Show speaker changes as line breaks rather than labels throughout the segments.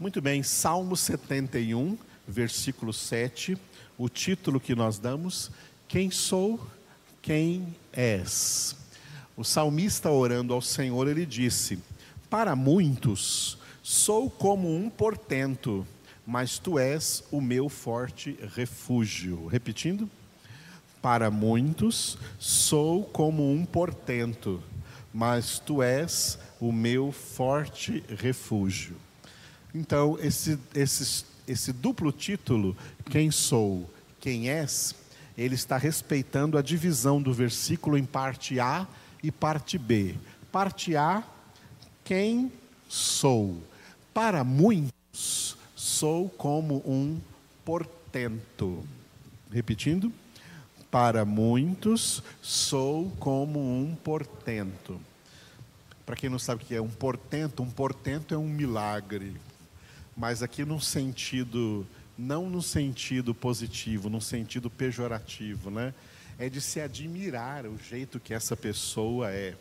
Muito bem, Salmo 71, versículo 7, o título que nós damos: Quem sou, quem és? O salmista orando ao Senhor, ele disse: Para muitos sou como um portento, mas tu és o meu forte refúgio. Repetindo: Para muitos sou como um portento, mas tu és o meu forte refúgio. Então, esse, esse, esse duplo título, quem sou, quem és, ele está respeitando a divisão do versículo em parte A e parte B. Parte A, quem sou? Para muitos, sou como um portento. Repetindo, para muitos, sou como um portento. Para quem não sabe o que é um portento, um portento é um milagre mas aqui num sentido, não no sentido positivo, num sentido pejorativo, né? É de se admirar o jeito que essa pessoa é.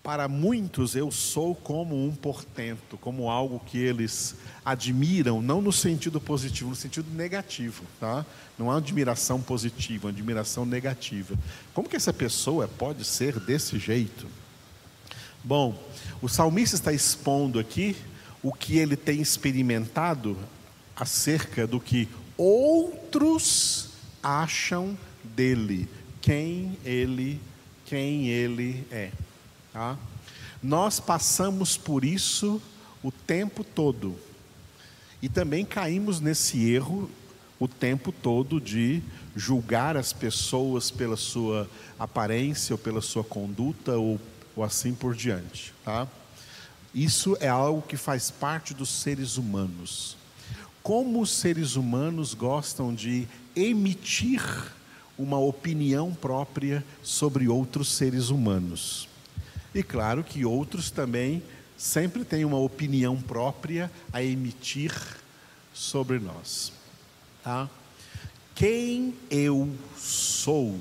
Para muitos eu sou como um portento, como algo que eles admiram, não no sentido positivo, no sentido negativo, tá? Não há admiração positiva, admiração negativa. Como que essa pessoa pode ser desse jeito? Bom, o salmista está expondo aqui o que ele tem experimentado acerca do que outros acham dele, quem ele, quem ele é. Tá? Nós passamos por isso o tempo todo e também caímos nesse erro o tempo todo de julgar as pessoas pela sua aparência ou pela sua conduta ou, ou assim por diante, tá? Isso é algo que faz parte dos seres humanos. Como os seres humanos gostam de emitir uma opinião própria sobre outros seres humanos. E claro que outros também sempre têm uma opinião própria a emitir sobre nós. Tá? Quem eu sou,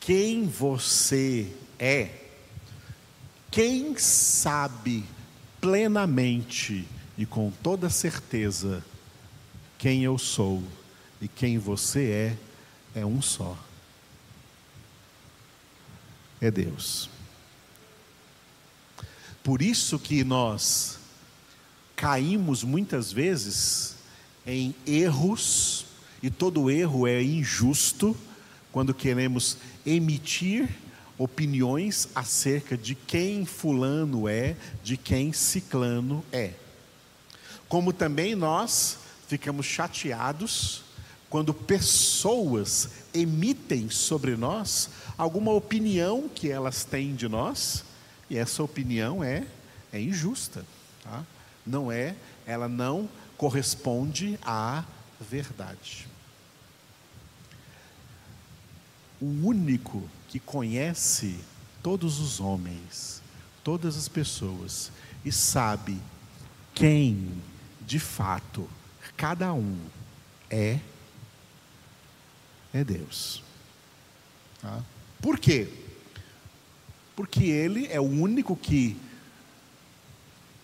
quem você é, quem sabe plenamente e com toda certeza quem eu sou e quem você é, é um só. É Deus. Por isso que nós caímos muitas vezes em erros, e todo erro é injusto, quando queremos emitir opiniões acerca de quem Fulano é, de quem Ciclano é. Como também nós ficamos chateados quando pessoas emitem sobre nós alguma opinião que elas têm de nós, e essa opinião é, é injusta, tá? não é, ela não corresponde à verdade. O único que conhece todos os homens, todas as pessoas, e sabe quem, de fato, cada um é, é Deus. Tá? Por quê? Porque Ele é o único que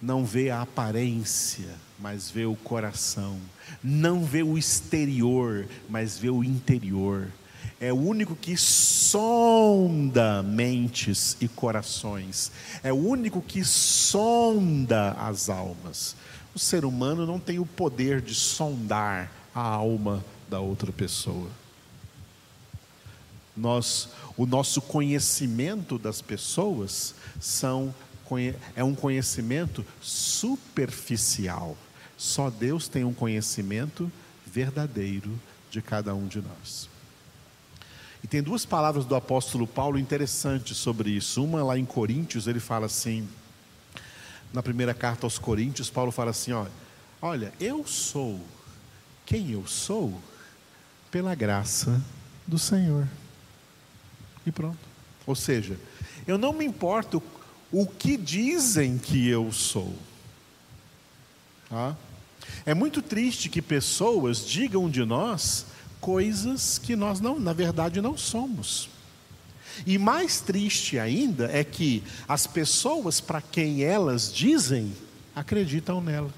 não vê a aparência, mas vê o coração, não vê o exterior, mas vê o interior é o único que sonda mentes e corações, é o único que sonda as almas. O ser humano não tem o poder de sondar a alma da outra pessoa. Nós, o nosso conhecimento das pessoas são, é um conhecimento superficial. Só Deus tem um conhecimento verdadeiro de cada um de nós. Tem duas palavras do apóstolo Paulo interessantes sobre isso. Uma lá em Coríntios, ele fala assim, na primeira carta aos Coríntios, Paulo fala assim: olha, olha, eu sou quem eu sou pela graça do Senhor. E pronto. Ou seja, eu não me importo o que dizem que eu sou. Tá? É muito triste que pessoas digam de nós coisas que nós não, na verdade, não somos. E mais triste ainda é que as pessoas para quem elas dizem acreditam nela.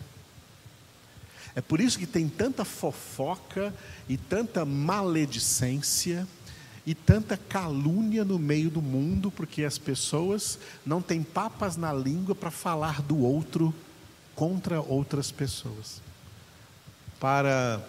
É por isso que tem tanta fofoca e tanta maledicência e tanta calúnia no meio do mundo, porque as pessoas não têm papas na língua para falar do outro contra outras pessoas. Para,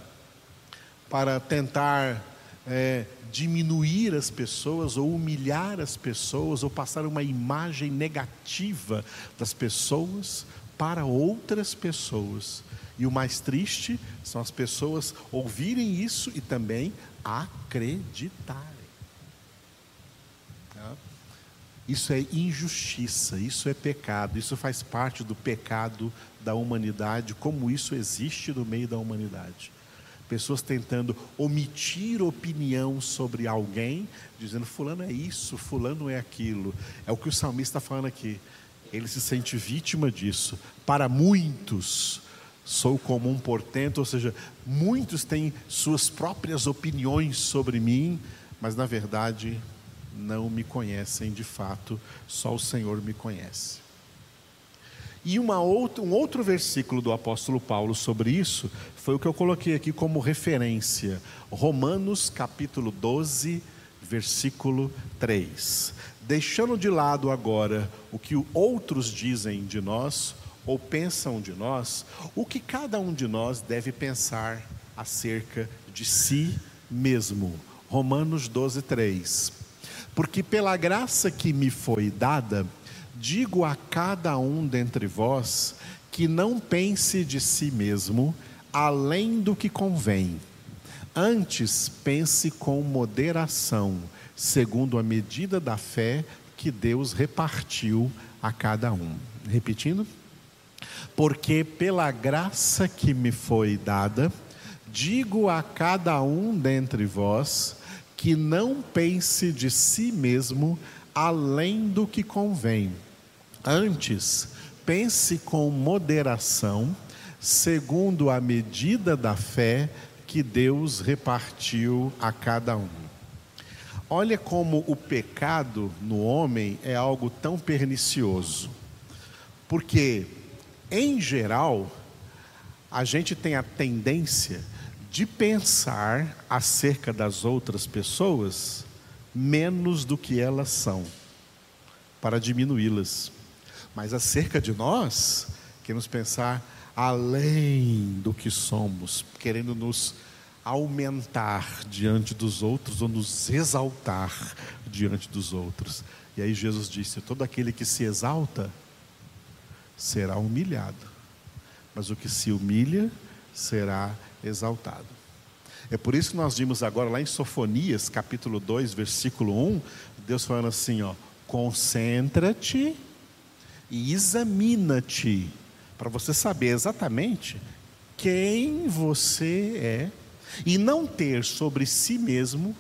para tentar é, diminuir as pessoas, ou humilhar as pessoas, ou passar uma imagem negativa das pessoas para outras pessoas. E o mais triste são as pessoas ouvirem isso e também acreditarem. Isso é injustiça, isso é pecado, isso faz parte do pecado da humanidade, como isso existe no meio da humanidade. Pessoas tentando omitir opinião sobre alguém, dizendo fulano é isso, fulano é aquilo. É o que o salmista está falando aqui. Ele se sente vítima disso. Para muitos, sou como um portento, ou seja, muitos têm suas próprias opiniões sobre mim, mas na verdade não me conhecem de fato, só o Senhor me conhece. E uma outra, um outro versículo do apóstolo Paulo sobre isso foi o que eu coloquei aqui como referência, Romanos capítulo 12, versículo 3. Deixando de lado agora o que outros dizem de nós ou pensam de nós, o que cada um de nós deve pensar acerca de si mesmo. Romanos 12, 3. Porque pela graça que me foi dada, digo a cada um dentre vós que não pense de si mesmo além do que convém. Antes pense com moderação, segundo a medida da fé que Deus repartiu a cada um. Repetindo? Porque pela graça que me foi dada, digo a cada um dentre vós que não pense de si mesmo além do que convém. Antes, pense com moderação, segundo a medida da fé que Deus repartiu a cada um. Olha como o pecado no homem é algo tão pernicioso. Porque, em geral, a gente tem a tendência de pensar acerca das outras pessoas menos do que elas são, para diminuí-las. Mas acerca de nós, queremos pensar além do que somos, querendo nos aumentar diante dos outros ou nos exaltar diante dos outros. E aí Jesus disse: todo aquele que se exalta será humilhado, mas o que se humilha será exaltado. É por isso que nós vimos agora lá em Sofonias, capítulo 2, versículo 1, Deus falando assim, ó: "Concentra-te e examina-te, para você saber exatamente quem você é e não ter sobre si mesmo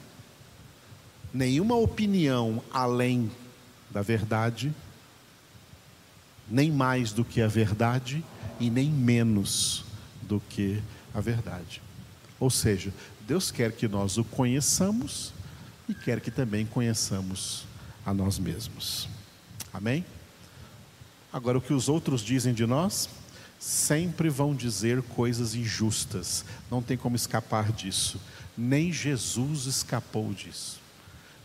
nenhuma opinião além da verdade, nem mais do que a verdade e nem menos do que a verdade. Ou seja, Deus quer que nós o conheçamos e quer que também conheçamos a nós mesmos. Amém? Agora, o que os outros dizem de nós? Sempre vão dizer coisas injustas, não tem como escapar disso. Nem Jesus escapou disso.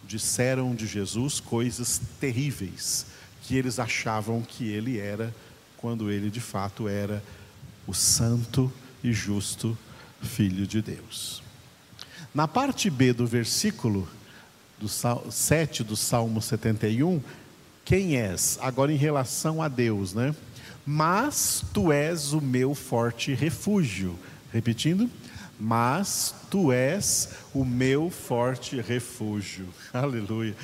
Disseram de Jesus coisas terríveis que eles achavam que ele era, quando ele de fato era o Santo e justo Filho de Deus. Na parte B do versículo do 7 do Salmo 71, quem és? Agora em relação a Deus, né? Mas tu és o meu forte refúgio. Repetindo, mas tu és o meu forte refúgio. Aleluia.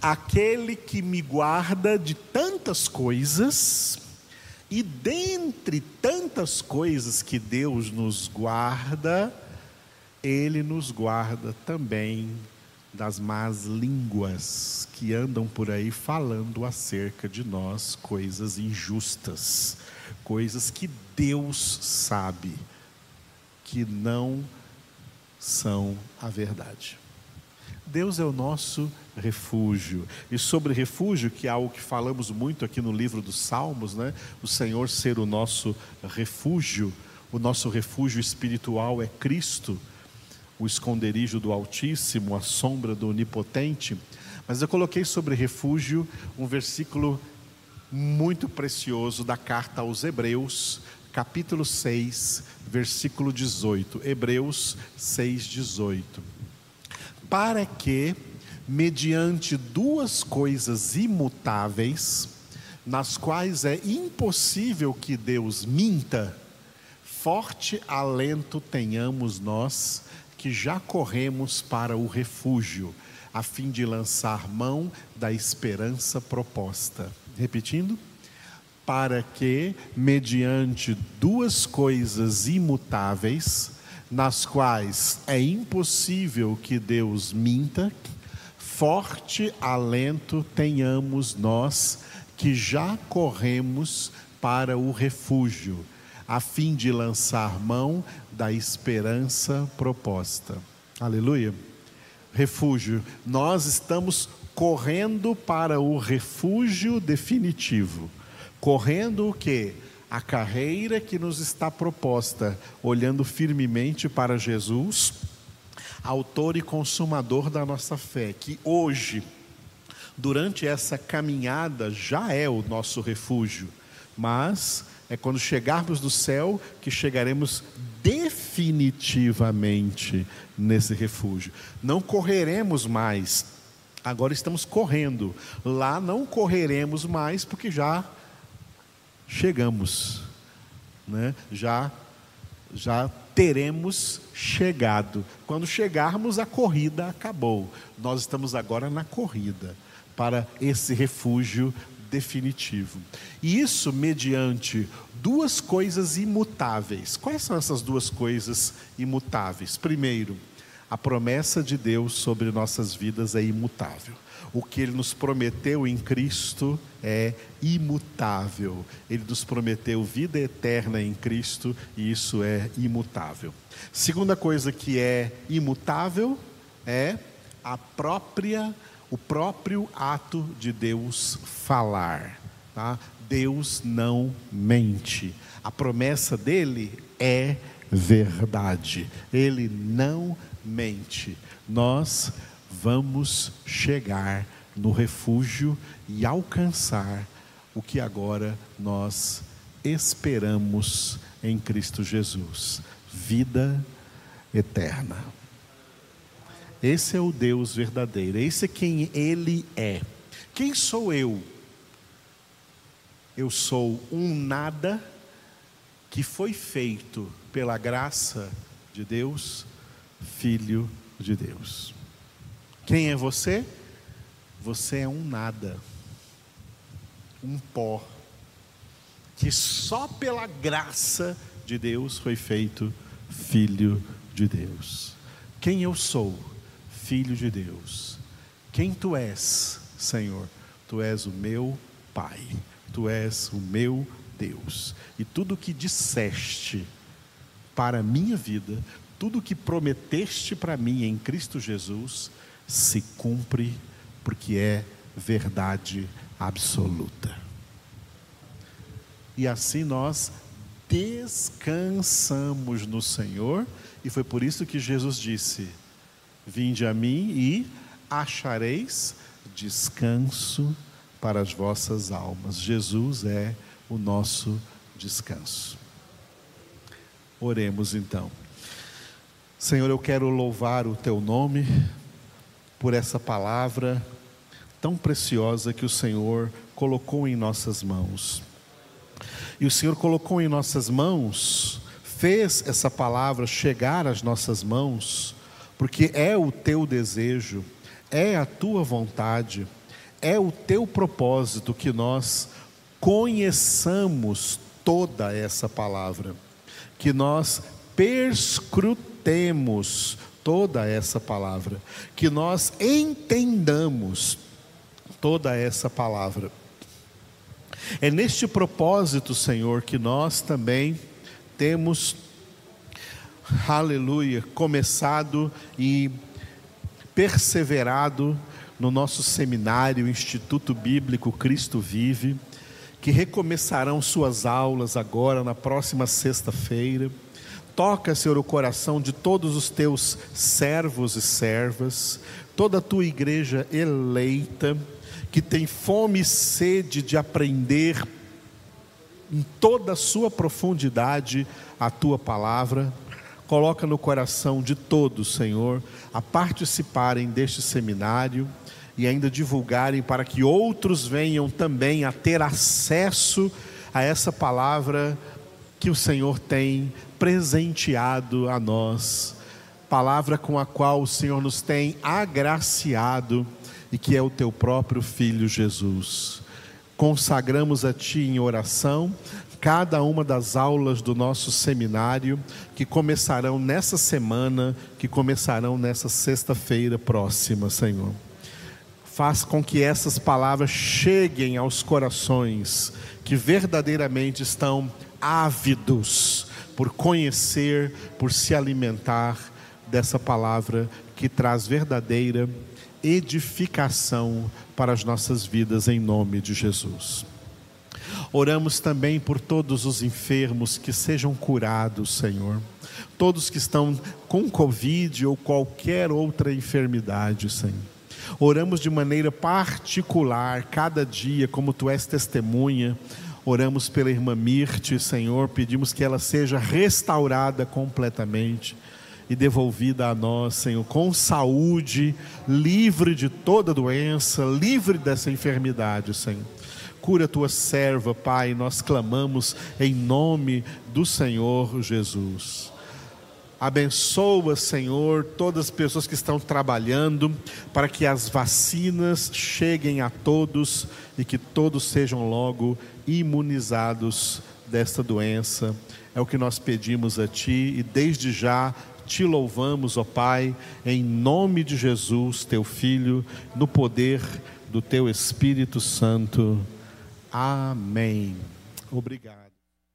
Aquele que me guarda de tantas coisas e dentre tantas coisas que Deus nos guarda, Ele nos guarda também das más línguas que andam por aí falando acerca de nós coisas injustas, coisas que Deus sabe que não são a verdade. Deus é o nosso refúgio. E sobre refúgio, que é algo que falamos muito aqui no livro dos Salmos, né? O Senhor ser o nosso refúgio, o nosso refúgio espiritual é Cristo, o esconderijo do Altíssimo, a sombra do Onipotente. Mas eu coloquei sobre refúgio um versículo muito precioso da carta aos Hebreus, capítulo 6, versículo 18. Hebreus 6, 18. Para que, mediante duas coisas imutáveis, nas quais é impossível que Deus minta, forte alento tenhamos nós que já corremos para o refúgio, a fim de lançar mão da esperança proposta. Repetindo para que, mediante duas coisas imutáveis, nas quais é impossível que Deus minta, forte alento tenhamos nós que já corremos para o refúgio, a fim de lançar mão da esperança proposta. Aleluia. Refúgio, nós estamos correndo para o refúgio definitivo correndo o que? A carreira que nos está proposta, olhando firmemente para Jesus, autor e consumador da nossa fé, que hoje, durante essa caminhada, já é o nosso refúgio, mas é quando chegarmos do céu que chegaremos definitivamente nesse refúgio. Não correremos mais, agora estamos correndo. Lá não correremos mais, porque já chegamos, né? já, já teremos chegado. Quando chegarmos, a corrida acabou. Nós estamos agora na corrida para esse refúgio definitivo. E isso mediante duas coisas imutáveis. Quais são essas duas coisas imutáveis? Primeiro, a promessa de Deus sobre nossas vidas é imutável. O que Ele nos prometeu em Cristo é imutável. Ele nos prometeu vida eterna em Cristo e isso é imutável. Segunda coisa que é imutável é a própria o próprio ato de Deus falar, tá? Deus não mente. A promessa dele é verdade. Ele não mente. Nós vamos chegar no refúgio e alcançar o que agora nós esperamos em Cristo Jesus vida eterna. Esse é o Deus verdadeiro, esse é quem Ele é. Quem sou eu? Eu sou um nada que foi feito pela graça de Deus, Filho de Deus. Quem é você? Você é um nada, um pó, que só pela graça de Deus foi feito filho de Deus. Quem eu sou? Filho de Deus. Quem tu és, Senhor? Tu és o meu Pai, tu és o meu Deus. E tudo que disseste para a minha vida, tudo que prometeste para mim em Cristo Jesus, se cumpre porque é verdade absoluta. E assim nós descansamos no Senhor, e foi por isso que Jesus disse: Vinde a mim e achareis descanso para as vossas almas. Jesus é o nosso descanso. Oremos então. Senhor, eu quero louvar o teu nome por essa palavra tão preciosa que o Senhor colocou em nossas mãos. E o Senhor colocou em nossas mãos, fez essa palavra chegar às nossas mãos, porque é o teu desejo, é a tua vontade, é o teu propósito que nós conheçamos toda essa palavra, que nós perscrutemos toda essa palavra, que nós entendamos toda essa palavra. É neste propósito, Senhor, que nós também temos, aleluia, começado e perseverado no nosso seminário Instituto Bíblico Cristo Vive, que recomeçarão suas aulas agora na próxima sexta-feira. Toca, Senhor, o coração de todos os teus servos e servas, toda a tua igreja eleita, que tem fome e sede de aprender em toda a sua profundidade a tua palavra. Coloca no coração de todos, Senhor, a participarem deste seminário e ainda divulgarem para que outros venham também a ter acesso a essa palavra que o Senhor tem presenteado a nós, palavra com a qual o Senhor nos tem agraciado e que é o teu próprio filho Jesus. Consagramos a ti em oração cada uma das aulas do nosso seminário que começarão nessa semana, que começarão nessa sexta-feira próxima, Senhor. Faz com que essas palavras cheguem aos corações que verdadeiramente estão ávidos por conhecer, por se alimentar dessa palavra que traz verdadeira edificação para as nossas vidas, em nome de Jesus. Oramos também por todos os enfermos que sejam curados, Senhor. Todos que estão com Covid ou qualquer outra enfermidade, Senhor. Oramos de maneira particular, cada dia, como tu és testemunha. Oramos pela irmã Mirte, Senhor, pedimos que ela seja restaurada completamente e devolvida a nós, Senhor, com saúde, livre de toda doença, livre dessa enfermidade, Senhor. Cura tua serva, Pai, nós clamamos em nome do Senhor Jesus. Abençoa, Senhor, todas as pessoas que estão trabalhando para que as vacinas cheguem a todos e que todos sejam logo imunizados desta doença. É o que nós pedimos a Ti e desde já te louvamos, ó Pai, em nome de Jesus, Teu Filho, no poder do Teu Espírito Santo. Amém. Obrigado.